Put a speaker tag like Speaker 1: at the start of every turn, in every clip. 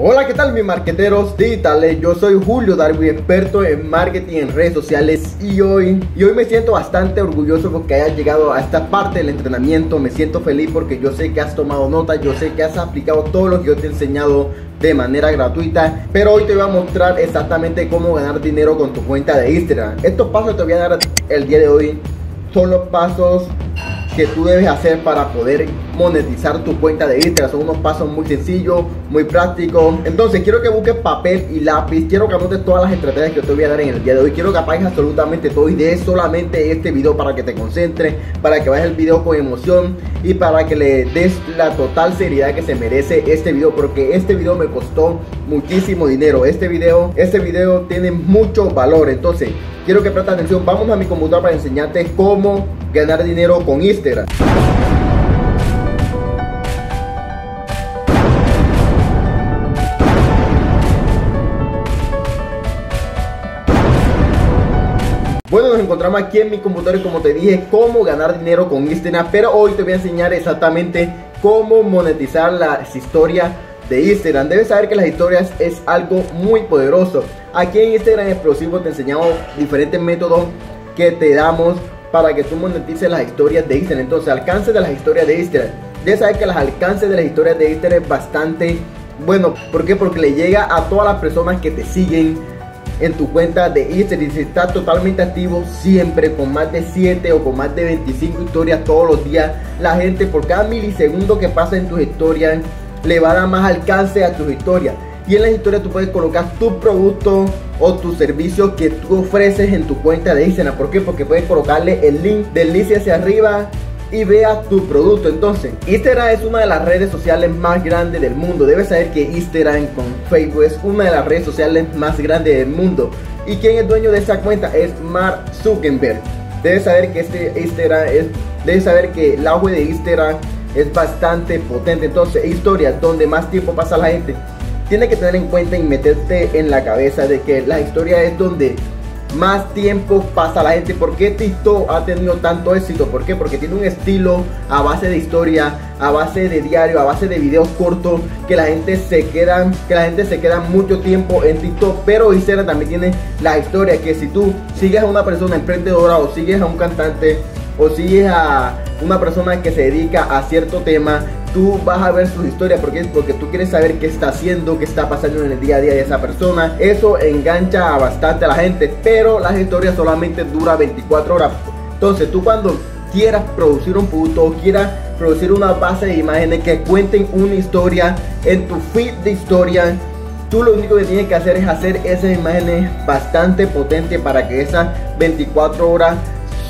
Speaker 1: Hola, ¿qué tal mis marqueteros digitales? Yo soy Julio Darwin, experto en marketing en redes sociales y hoy, y hoy me siento bastante orgulloso porque hayas llegado a esta parte del entrenamiento. Me siento feliz porque yo sé que has tomado nota, yo sé que has aplicado todo lo que yo te he enseñado de manera gratuita. Pero hoy te voy a mostrar exactamente cómo ganar dinero con tu cuenta de Instagram. Estos pasos que te voy a dar el día de hoy son los pasos que tú debes hacer para poder monetizar tu cuenta de Instagram. Son unos pasos muy sencillos, muy prácticos. Entonces, quiero que busques papel y lápiz. Quiero que anotes todas las estrategias que te voy a dar en el día de hoy. Quiero que apagues absolutamente todo y des solamente este video para que te concentres, para que veas el video con emoción y para que le des la total seriedad que se merece este video. Porque este video me costó muchísimo dinero. Este video, este video tiene mucho valor. Entonces, quiero que prestes atención. Vamos a mi computadora para enseñarte cómo ganar dinero con Instagram. Bueno, nos encontramos aquí en mi computadora y como te dije, cómo ganar dinero con Instagram. Pero hoy te voy a enseñar exactamente cómo monetizar las historias de Instagram. Debes saber que las historias es algo muy poderoso. Aquí en Instagram Explosivo te enseñamos diferentes métodos que te damos para que tú monetices las historias de Instagram. Entonces, alcance de las historias de Instagram. Debes saber que los alcances de las historias de Instagram es bastante bueno. ¿Por qué? Porque le llega a todas las personas que te siguen en tu cuenta de Instagram. Si estás totalmente activo siempre con más de 7 o con más de 25 historias todos los días, la gente por cada milisegundo que pasa en tus historias le va a dar más alcance a tus historias. Y en las historias tú puedes colocar tu producto o tu servicio que tú ofreces en tu cuenta de Instagram. ¿Por qué? Porque puedes colocarle el link del link hacia arriba y vea tu producto. Entonces, Instagram es una de las redes sociales más grandes del mundo. Debes saber que Instagram con Facebook es una de las redes sociales más grandes del mundo. ¿Y quién es dueño de esa cuenta? Es Mark Zuckerberg. Debes saber que este Instagram es, debes saber que el auge de Instagram es bastante potente. Entonces, historias donde más tiempo pasa la gente tienes que tener en cuenta y meterte en la cabeza de que la historia es donde más tiempo pasa la gente. ¿Por qué TikTok ha tenido tanto éxito? ¿Por qué? Porque tiene un estilo a base de historia, a base de diario, a base de videos cortos, que la gente se queda, que la gente se queda mucho tiempo en TikTok. Pero Instagram también tiene la historia que si tú sigues a una persona emprendedora o sigues a un cantante o sigues a una persona que se dedica a cierto tema, tú vas a ver sus historias porque, porque tú quieres saber qué está haciendo, qué está pasando en el día a día de esa persona. Eso engancha bastante a la gente, pero las historias solamente duran 24 horas. Entonces tú cuando quieras producir un producto o quieras producir una base de imágenes que cuenten una historia en tu feed de historia, tú lo único que tienes que hacer es hacer esas imágenes bastante potentes para que esas 24 horas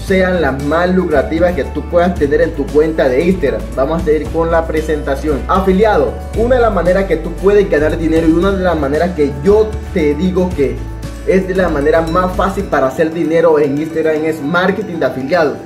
Speaker 1: sean las más lucrativas que tú puedas tener en tu cuenta de Instagram. Vamos a seguir con la presentación. Afiliado, una de las maneras que tú puedes ganar dinero y una de las maneras que yo te digo que es de la manera más fácil para hacer dinero en Instagram es marketing de afiliado.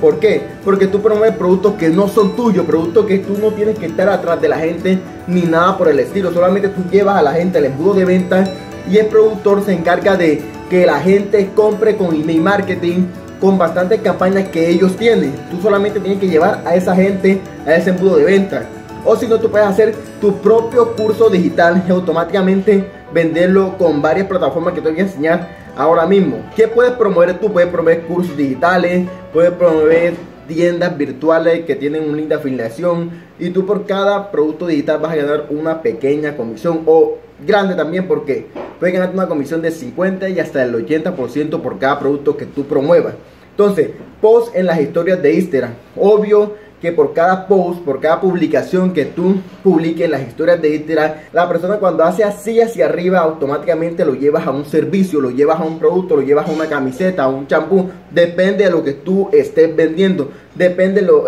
Speaker 1: ¿Por qué? Porque tú promueves productos que no son tuyos, productos que tú no tienes que estar atrás de la gente ni nada por el estilo. Solamente tú llevas a la gente el embudo de venta y el productor se encarga de que la gente compre con email marketing con bastantes campañas que ellos tienen. Tú solamente tienes que llevar a esa gente a ese embudo de venta. O si no, tú puedes hacer tu propio curso digital y automáticamente venderlo con varias plataformas que te voy a enseñar ahora mismo. ¿Qué puedes promover tú? Puedes promover cursos digitales, puedes promover tiendas virtuales que tienen un link de afiliación y tú por cada producto digital vas a ganar una pequeña comisión o grande también porque puedes ganar una comisión de 50 y hasta el 80% por cada producto que tú promuevas. Entonces, post en las historias de Instagram. Obvio que por cada post, por cada publicación que tú publiques en las historias de Instagram, la persona cuando hace así hacia arriba automáticamente lo llevas a un servicio, lo llevas a un producto, lo llevas a una camiseta, a un champú, depende de lo que tú estés vendiendo, depende lo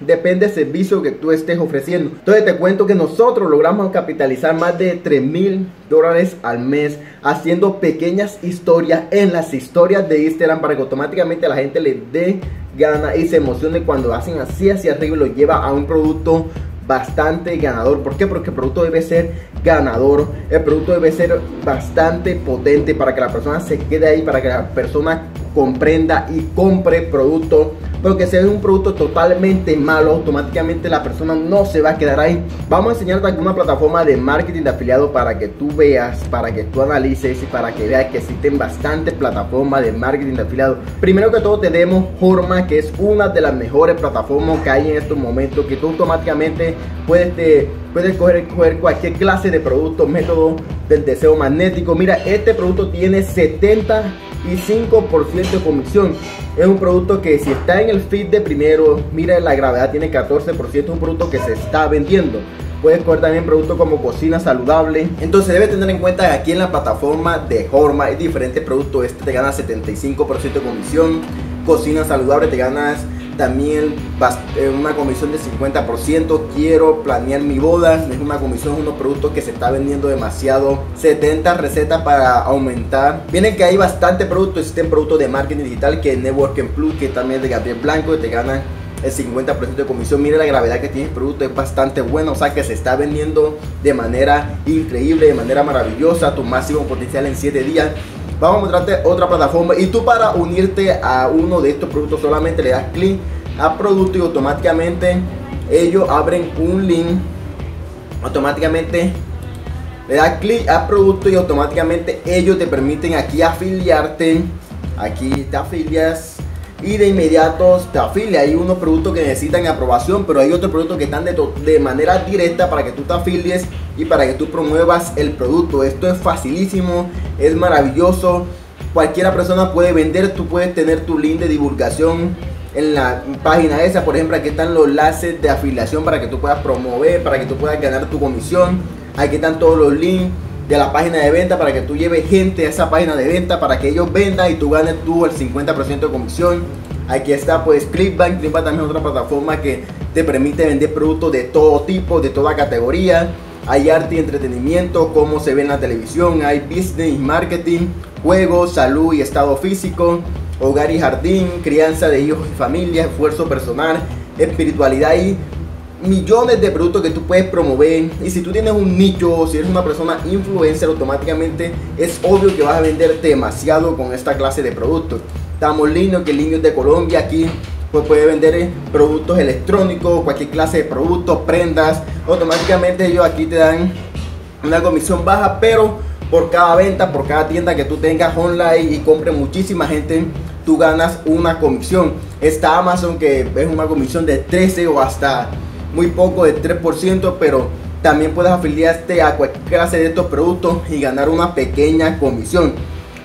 Speaker 1: depende del servicio que tú estés ofreciendo. Entonces te cuento que nosotros logramos capitalizar más de 3 mil dólares al mes haciendo pequeñas historias en las historias de Instagram para que automáticamente la gente le dé gana y se emocione cuando hacen así hacia arriba y lo lleva a un producto bastante ganador. ¿Por qué? Porque el producto debe ser ganador. El producto debe ser bastante potente para que la persona se quede ahí, para que la persona comprenda y compre producto porque si es un producto totalmente malo, automáticamente la persona no se va a quedar ahí. Vamos a enseñarte alguna plataforma de marketing de afiliado para que tú veas, para que tú analices y para que veas que existen bastantes plataformas de marketing de afiliado. Primero que todo tenemos Horma, que es una de las mejores plataformas que hay en estos momentos, que tú automáticamente puedes, te, puedes coger, cualquier clase de producto, método del deseo magnético. Mira, este producto tiene 70 y 5% de comisión. Es un producto que si está en el feed de primero, mira la gravedad tiene 14%, es un producto que se está vendiendo. Puedes coger también productos como cocina saludable. Entonces debes tener en cuenta que aquí en la plataforma de Horma hay diferentes productos. Este te gana 75% de comisión. Cocina saludable te ganas también eh, una comisión de 50%. Quiero planear mi boda. Es una comisión, unos productos que se está vendiendo demasiado. 70 recetas para aumentar. Vienen que hay bastante productos. Existen productos de marketing digital que es Networking Plus, que también es de Gabriel Blanco, que te ganan el 50% de comisión. Mira la gravedad que tiene el producto, es bastante bueno. O sea que se está vendiendo de manera increíble, de manera maravillosa. Tu máximo potencial en 7 días. Vamos a mostrarte otra plataforma y tú para unirte a uno de estos productos solamente le das clic a producto y automáticamente ellos abren un link. Automáticamente le das clic a producto y automáticamente ellos te permiten aquí afiliarte. Aquí te afilias y de inmediato te afilia. Hay unos productos que necesitan aprobación, pero hay otros productos que están de, de, manera directa para que tú te afilies y para que tú promuevas el producto. Esto es facilísimo, es maravilloso. Cualquiera persona puede vender, tú puedes tener tu link de divulgación en la página esa. Por ejemplo, aquí están los enlaces de afiliación para que tú puedas promover, para que tú puedas ganar tu comisión. Aquí están todos los links de la página de venta para que tú lleves gente a esa página de venta para que ellos vendan y tú ganes tú el 50% de comisión. Aquí está pues Clickbank, Clickbank también es otra plataforma que te permite vender productos de todo tipo, de toda categoría. Hay arte y entretenimiento, como se ve en la televisión, hay business y marketing, juegos, salud y estado físico, hogar y jardín, crianza de hijos y familia, esfuerzo personal, espiritualidad y millones de productos que tú puedes promover. Y si tú tienes un nicho si eres una persona influencer automáticamente es obvio que vas a vender demasiado con esta clase de productos. Estamos lindos que el de Colombia aquí pues puede vender eh, productos electrónicos cualquier clase de productos prendas automáticamente ellos aquí te dan una comisión baja pero por cada venta por cada tienda que tú tengas online y compre muchísima gente tú ganas una comisión está Amazon que es una comisión de 13 o hasta muy poco de 3%, pero también puedes afiliarte a cualquier clase de estos productos y ganar una pequeña comisión.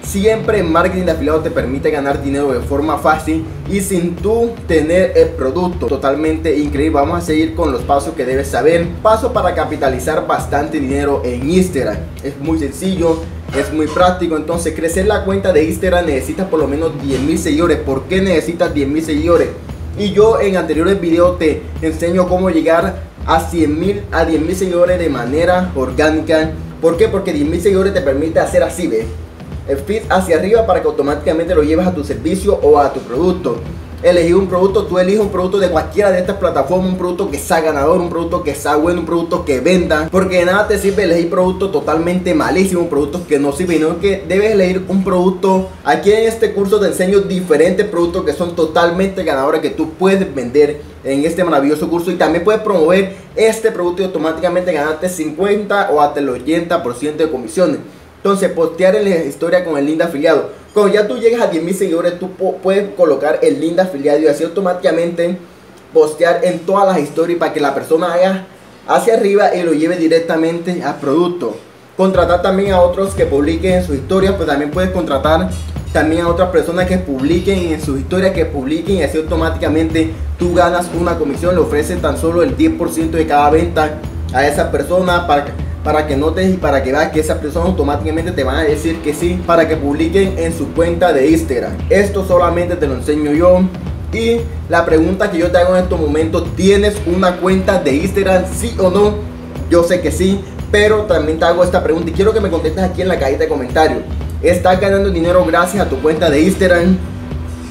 Speaker 1: Siempre marketing de afiliado te permite ganar dinero de forma fácil y sin tú tener el producto totalmente increíble. Vamos a seguir con los pasos que debes saber. Paso para capitalizar bastante dinero en Instagram. Es muy sencillo, es muy práctico. Entonces, crecer la cuenta de Instagram necesitas por lo menos 10 mil seguidores. ¿Por qué necesitas 10 mil seguidores? Y yo en anteriores videos te enseño cómo llegar a 100 mil, a 10 mil seguidores de manera orgánica. ¿Por qué? Porque 10 mil seguidores te permite hacer así, ¿ves? El feed hacia arriba para que automáticamente lo lleves a tu servicio o a tu producto elegir un producto, tú eliges un producto de cualquiera de estas plataformas, un producto que sea ganador, un producto que sea bueno, un producto que venda, porque de nada te sirve elegir productos totalmente malísimos, productos que no sirven, sino que debes elegir un producto. Aquí en este curso te enseño diferentes productos que son totalmente ganadores que tú puedes vender en este maravilloso curso y también puedes promover este producto y automáticamente ganarte 50 o hasta el 80% de comisiones. Entonces, postear en la historia con el link afiliado. Cuando ya tú llegas a 10.000 seguidores, tú puedes colocar el link de afiliado y así automáticamente postear en todas las historias para que la persona haga hacia arriba y lo lleve directamente al producto. Contratar también a otros que publiquen en sus historias, pues también puedes contratar también a otras personas que publiquen en sus historias, que publiquen y así automáticamente tú ganas una comisión, le ofreces tan solo el 10% de cada venta a esa persona para para que notes y para que veas que esas personas automáticamente te van a decir que sí para que publiquen en su cuenta de Instagram. Esto solamente te lo enseño yo. Y la pregunta que yo te hago en estos momentos, ¿tienes una cuenta de Instagram sí o no? Yo sé que sí, pero también te hago esta pregunta y quiero que me contestes aquí en la cajita de comentarios. ¿Estás ganando dinero gracias a tu cuenta de Instagram?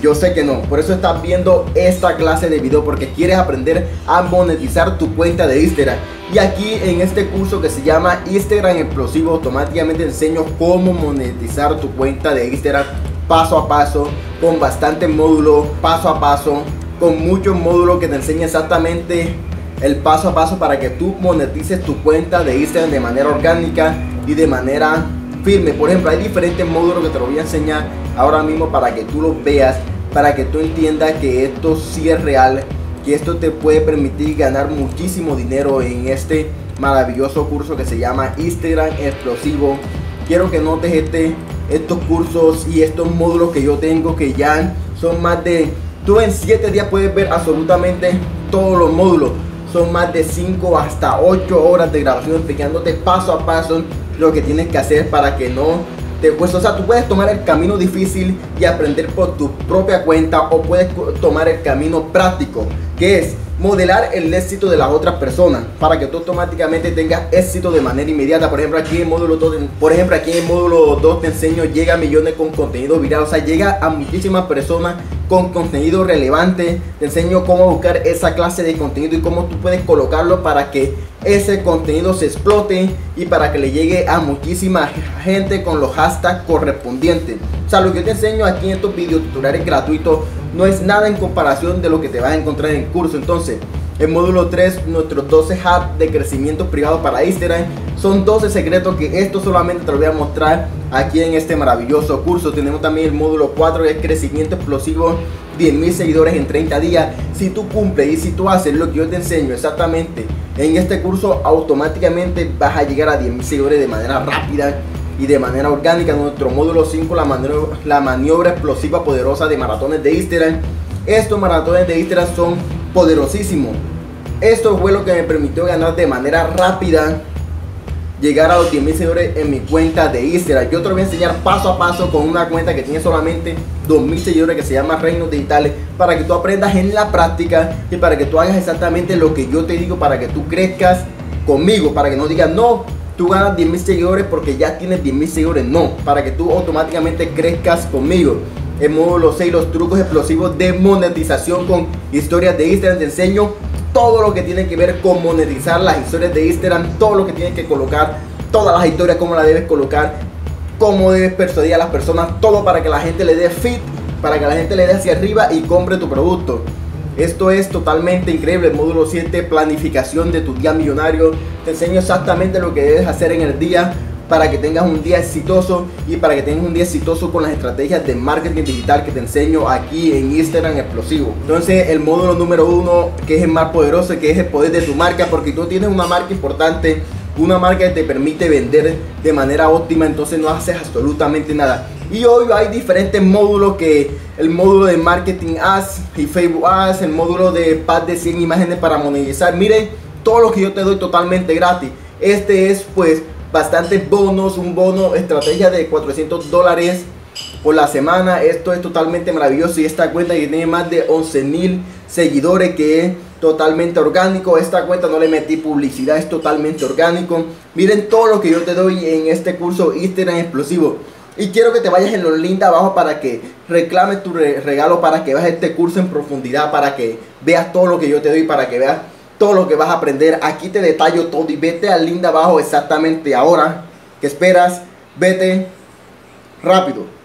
Speaker 1: Yo sé que no, por eso estás viendo esta clase de video porque quieres aprender a monetizar tu cuenta de Instagram. Y aquí en este curso que se llama Instagram Explosivo automáticamente enseño cómo monetizar tu cuenta de Instagram paso a paso, con bastante módulo, paso a paso, con muchos módulos que te enseñan exactamente el paso a paso para que tú monetices tu cuenta de Instagram de manera orgánica y de manera firme. Por ejemplo, hay diferentes módulos que te lo voy a enseñar ahora mismo para que tú los veas, para que tú entiendas que esto sí es real, que esto te puede permitir ganar muchísimo dinero en este maravilloso curso que se llama Instagram Explosivo. Quiero que notes este, estos cursos y estos módulos que yo tengo que ya son más de... Tú en 7 días puedes ver absolutamente todos los módulos son más de 5 hasta 8 horas de grabación explicándote paso a paso lo que tienes que hacer para que no te pues, o sea, tú puedes tomar el camino difícil y aprender por tu propia cuenta o puedes tomar el camino práctico, que es modelar el éxito de las otras personas para que tú automáticamente tengas éxito de manera inmediata. Por ejemplo, aquí en módulo 2, por ejemplo, aquí en módulo 2 te enseño llega a millones con contenido viral, o sea, llega a muchísimas personas con contenido relevante. Te enseño cómo buscar esa clase de contenido y cómo tú puedes colocarlo para que ese contenido se explote y para que le llegue a muchísima gente con los hashtags correspondientes. O sea, lo que yo te enseño aquí en estos videos tutoriales gratuitos no es nada en comparación de lo que te vas a encontrar en el curso. Entonces, en módulo 3, nuestros 12 hubs de crecimiento privado para Instagram son 12 secretos que esto solamente te lo voy a mostrar aquí en este maravilloso curso. Tenemos también el módulo 4 de crecimiento explosivo, 10.000 seguidores en 30 días. Si tú cumples y si tú haces lo que yo te enseño exactamente en este curso, automáticamente vas a llegar a 10.000 seguidores de manera rápida y de manera orgánica. Nuestro módulo 5, la maniobra, la maniobra explosiva poderosa de maratones de Instagram. Estos maratones de Instagram son poderosísimos. Esto fue lo que me permitió ganar de manera rápida llegar a los 10.000 seguidores en mi cuenta de Instagram. Yo te lo voy a enseñar paso a paso con una cuenta que tiene solamente 2.000 seguidores que se llama Reinos Digitales para que tú aprendas en la práctica y para que tú hagas exactamente lo que yo te digo para que tú crezcas conmigo, para que no digas no, tú ganas 10.000 seguidores porque ya tienes 10.000 seguidores, no, para que tú automáticamente crezcas conmigo. En módulo 6, los trucos explosivos de monetización con historias de Instagram. Te enseño todo lo que tiene que ver con monetizar las historias de Instagram, todo lo que tienes que colocar, todas las historias, cómo las debes colocar, cómo debes persuadir a las personas, todo para que la gente le dé fit, para que la gente le dé hacia arriba y compre tu producto. Esto es totalmente increíble. Módulo 7, planificación de tu día millonario. Te enseño exactamente lo que debes hacer en el día para que tengas un día exitoso y para que tengas un día exitoso con las estrategias de marketing digital que te enseño aquí en Instagram Explosivo. Entonces el módulo número uno que es el más poderoso, que es el poder de tu marca, porque tú tienes una marca importante, una marca que te permite vender de manera óptima, entonces no haces absolutamente nada. Y hoy hay diferentes módulos que el módulo de marketing ads y Facebook ads, el módulo de pad de 100 imágenes para monetizar. Miren todo lo que yo te doy totalmente gratis. Este es pues bastantes bonos, un bono estrategia de 400 dólares por la semana. Esto es totalmente maravilloso y esta cuenta tiene más de 11 mil seguidores que es totalmente orgánico. Esta cuenta no le metí publicidad, es totalmente orgánico. Miren todo lo que yo te doy en este curso Instagram explosivo. Y quiero que te vayas en los links de abajo para que reclames tu regalo, para que veas este curso en profundidad, para que veas todo lo que yo te doy, para que veas todo lo que vas a aprender. Aquí te detallo todo y vete al link de abajo exactamente ahora. que esperas? Vete rápido.